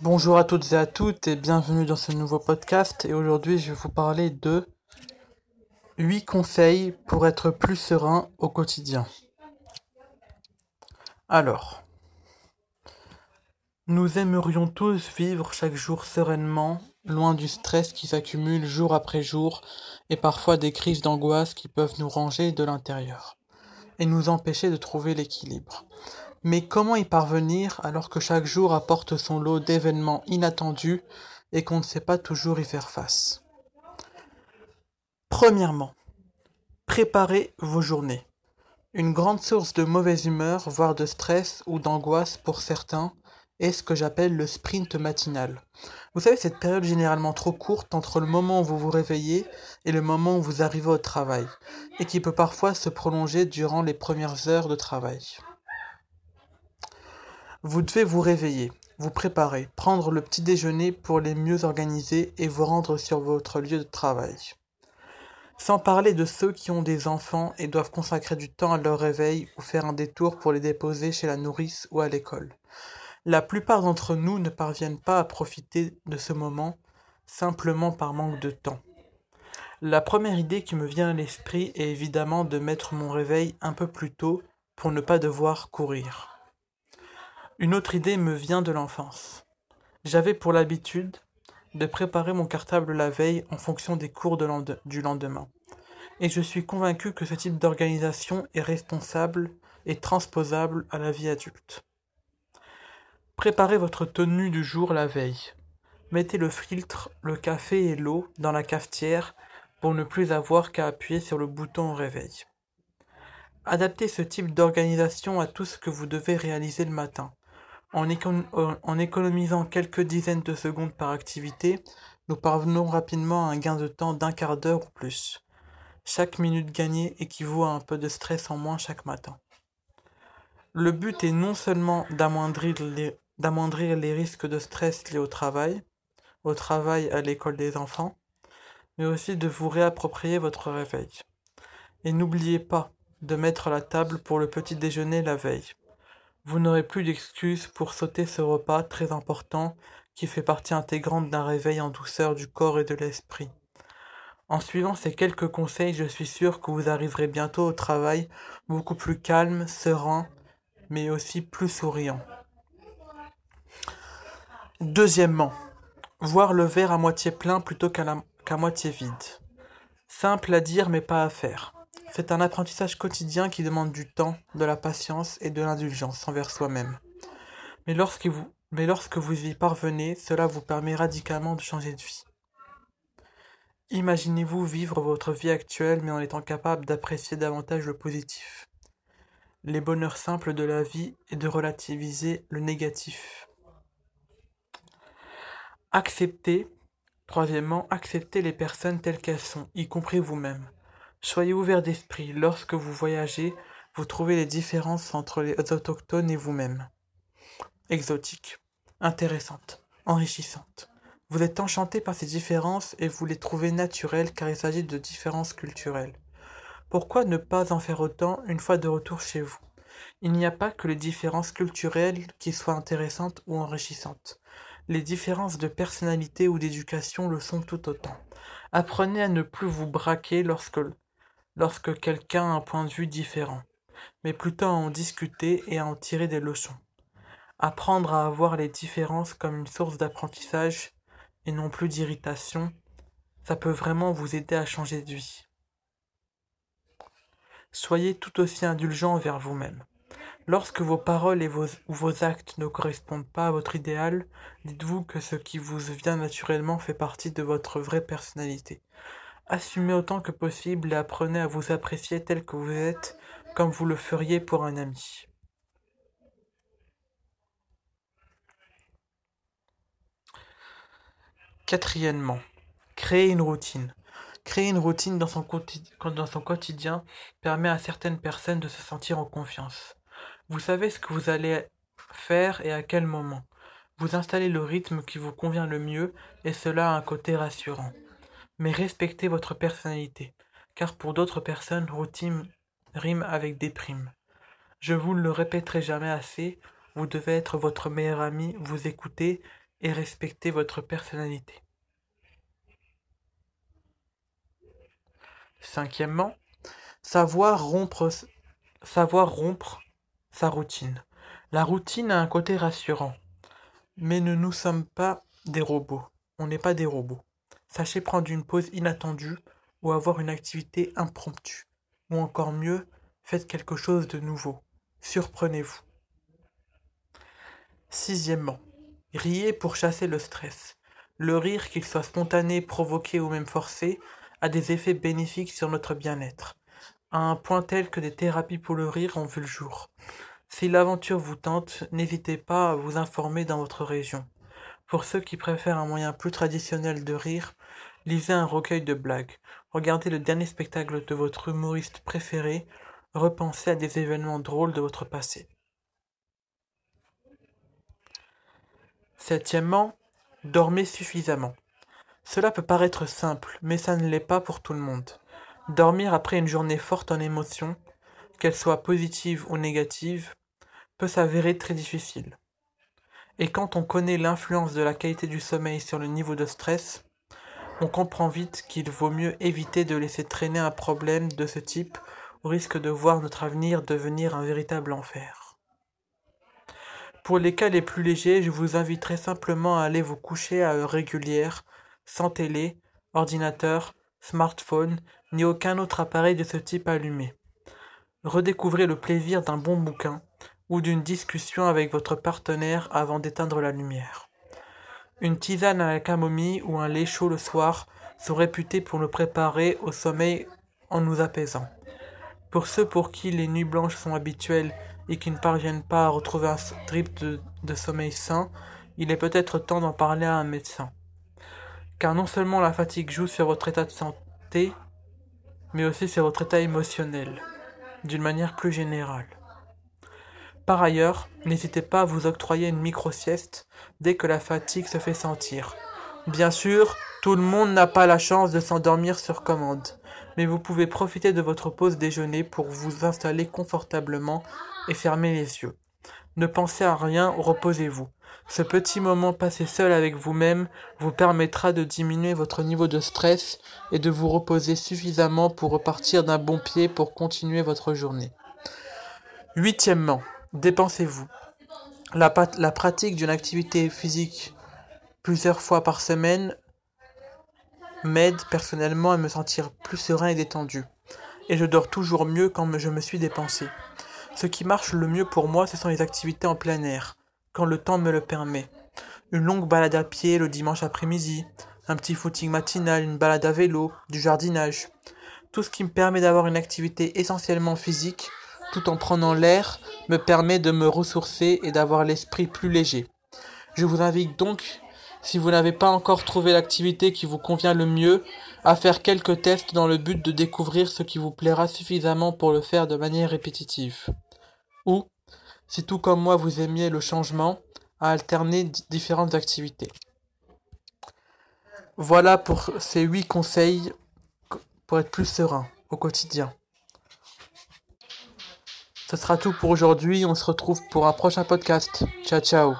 Bonjour à toutes et à toutes et bienvenue dans ce nouveau podcast et aujourd'hui je vais vous parler de 8 conseils pour être plus serein au quotidien. Alors, nous aimerions tous vivre chaque jour sereinement, loin du stress qui s'accumule jour après jour et parfois des crises d'angoisse qui peuvent nous ranger de l'intérieur et nous empêcher de trouver l'équilibre. Mais comment y parvenir alors que chaque jour apporte son lot d'événements inattendus et qu'on ne sait pas toujours y faire face? Premièrement, préparez vos journées. Une grande source de mauvaise humeur, voire de stress ou d'angoisse pour certains, est ce que j'appelle le sprint matinal. Vous savez, cette période généralement trop courte entre le moment où vous vous réveillez et le moment où vous arrivez au travail, et qui peut parfois se prolonger durant les premières heures de travail. Vous devez vous réveiller, vous préparer, prendre le petit déjeuner pour les mieux organiser et vous rendre sur votre lieu de travail. Sans parler de ceux qui ont des enfants et doivent consacrer du temps à leur réveil ou faire un détour pour les déposer chez la nourrice ou à l'école. La plupart d'entre nous ne parviennent pas à profiter de ce moment simplement par manque de temps. La première idée qui me vient à l'esprit est évidemment de mettre mon réveil un peu plus tôt pour ne pas devoir courir. Une autre idée me vient de l'enfance. J'avais pour l'habitude de préparer mon cartable la veille en fonction des cours du lendemain. Et je suis convaincu que ce type d'organisation est responsable et transposable à la vie adulte. Préparez votre tenue du jour la veille. Mettez le filtre, le café et l'eau dans la cafetière pour ne plus avoir qu'à appuyer sur le bouton au réveil. Adaptez ce type d'organisation à tout ce que vous devez réaliser le matin. Euh, en, économisant quelques dizaines de secondes par activité, nous parvenons rapidement à un gain de temps d'un quart d'heure ou plus. Chaque minute gagnée équivaut à un peu de stress en moins chaque matin. Le but est non seulement d'amoindrir les, les risques de stress liés au travail, au travail à l'école des enfants, mais aussi de vous réapproprier votre réveil. Et n'oubliez pas de mettre la table pour le petit déjeuner la veille. Vous n'aurez plus d'excuses pour sauter ce repas très important qui fait partie intégrante d'un réveil en douceur du corps et de l'esprit. En suivant ces quelques conseils, je suis sûr que vous arriverez bientôt au travail beaucoup plus calme, serein, mais aussi plus souriant. Deuxièmement, voir le verre à moitié plein plutôt qu'à moitié vide. Simple à dire mais pas à faire. C'est un apprentissage quotidien qui demande du temps, de la patience et de l'indulgence envers soi-même. Mais lorsque, vous, y parvenez, cela vous permet radicalement de changer de vie. Imaginez-vous vivre votre vie actuelle mais en étant capable d'apprécier davantage le positif, les bonheurs simples de la vie et de relativiser le négatif. Acceptez, troisièmement, acceptez les personnes telles qu'elles sont, y compris vous-même. Soyez ouvert d'esprit. Lorsque vous voyagez, vous trouvez les différences entre les autochtones et vous-même. Exotique, intéressante, enrichissante. Vous êtes enchanté par ces différences et vous les trouvez naturelles car il s'agit de différences culturelles. Pourquoi ne pas en faire autant une fois de retour chez vous? Il n'y a pas que les différences culturelles qui soient intéressantes ou enrichissantes. Les différences de personnalité ou d'éducation le sont tout autant. Apprenez à ne plus vous braquer lorsque lorsque quelqu'un a un point de vue différent, mais plutôt à en discuter et à en tirer des leçons. Apprendre à avoir les différences comme une source d'apprentissage et non plus d'irritation, ça peut vraiment vous aider à changer de vie. Soyez tout aussi indulgent envers vous-même. Lorsque vos paroles ou vos actes ne correspondent pas à votre idéal, dites-vous que ce qui vous vient naturellement fait partie de votre vraie personnalité. Assumez autant que possible et apprenez à vous apprécier tel que vous êtes, comme vous le feriez pour un ami. Quatrièmement, créer une routine. Créer une routine dans son, dans son quotidien permet à certaines personnes de se sentir en confiance. Vous savez ce que vous allez faire et à quel moment. Vous installez le rythme qui vous convient le mieux et cela a un côté rassurant mais respectez votre personnalité, car pour d'autres personnes, routine rime avec déprime. Je vous le répéterai jamais assez, vous devez être votre meilleur ami, vous écouter et respecter votre personnalité. Cinquièmement, savoir rompre, savoir rompre sa routine. La routine a un côté rassurant, mais ne nous sommes pas des robots. On n'est pas des robots. Sachez prendre une pause inattendue ou avoir une activité impromptue. Ou encore mieux, faites quelque chose de nouveau. Surprenez-vous. Sixièmement, riez pour chasser le stress. Le rire, qu'il soit spontané, provoqué ou même forcé, a des effets bénéfiques sur notre bien-être, à un point tel que des thérapies pour le rire ont vu le jour. Si l'aventure vous tente, n'hésitez pas à vous informer dans votre région. Pour ceux qui préfèrent un moyen plus traditionnel de rire, lisez un recueil de blagues, regardez le dernier spectacle de votre humoriste préféré, repensez à des événements drôles de votre passé. Septièmement, dormez suffisamment. Cela peut paraître simple, mais ça ne l'est pas pour tout le monde. Dormir après une journée forte en émotions, qu'elle soit positive ou négative, peut s'avérer très difficile. Et quand on connaît l'influence de la qualité du sommeil sur le niveau de stress, on comprend vite qu'il vaut mieux éviter de laisser traîner un problème de ce type au risque de voir notre avenir devenir un véritable enfer. Pour les cas les plus légers, je vous inviterai simplement à aller vous coucher à heure régulière, sans télé, ordinateur, smartphone, ni aucun autre appareil de ce type allumé. Redécouvrez le plaisir d'un bon bouquin, ou d'une discussion avec votre partenaire avant d'éteindre la lumière. Une tisane à la camomille ou un lait chaud le soir sont réputés pour nous préparer au sommeil en nous apaisant. Pour ceux pour qui les nuits blanches sont habituelles et qui ne parviennent pas à retrouver un strip de, de sommeil sain, il est peut-être temps d'en parler à un médecin. Car non seulement la fatigue joue sur votre état de santé, mais aussi sur votre état émotionnel, d'une manière plus générale. Par ailleurs, n'hésitez pas à vous octroyer une micro-sieste dès que la fatigue se fait sentir. Bien sûr, tout le monde n'a pas la chance de s'endormir sur commande, mais vous pouvez profiter de votre pause déjeuner pour vous installer confortablement et fermer les yeux. Ne pensez à rien, reposez-vous. Ce petit moment passé seul avec vous-même vous permettra de diminuer votre niveau de stress et de vous reposer suffisamment pour repartir d'un bon pied pour continuer votre journée. Huitièmement, Dépensez-vous. La, pratique d'une activité physique plusieurs fois par semaine m'aide personnellement à me sentir plus serein et détendu. Et je dors toujours mieux quand je me suis dépensé. Ce qui marche le mieux pour moi, ce sont les activités en plein air, quand le temps me le permet. Une longue balade à pied le dimanche après-midi, un petit footing matinal, une balade à vélo, du jardinage. Tout ce qui me permet d'avoir une activité essentiellement physique tout en prenant l'air, me permet de me ressourcer et d'avoir l'esprit plus léger. Je vous invite donc, si vous n'avez pas encore trouvé l'activité qui vous convient le mieux, à faire quelques tests dans le but de découvrir ce qui vous plaira suffisamment pour le faire de manière répétitive. Ou, si tout comme moi vous aimiez le changement, à alterner différentes activités. Voilà pour ces huit conseils pour être plus serein au quotidien. Ce sera tout pour aujourd'hui. On se retrouve pour un prochain podcast. Ciao, ciao.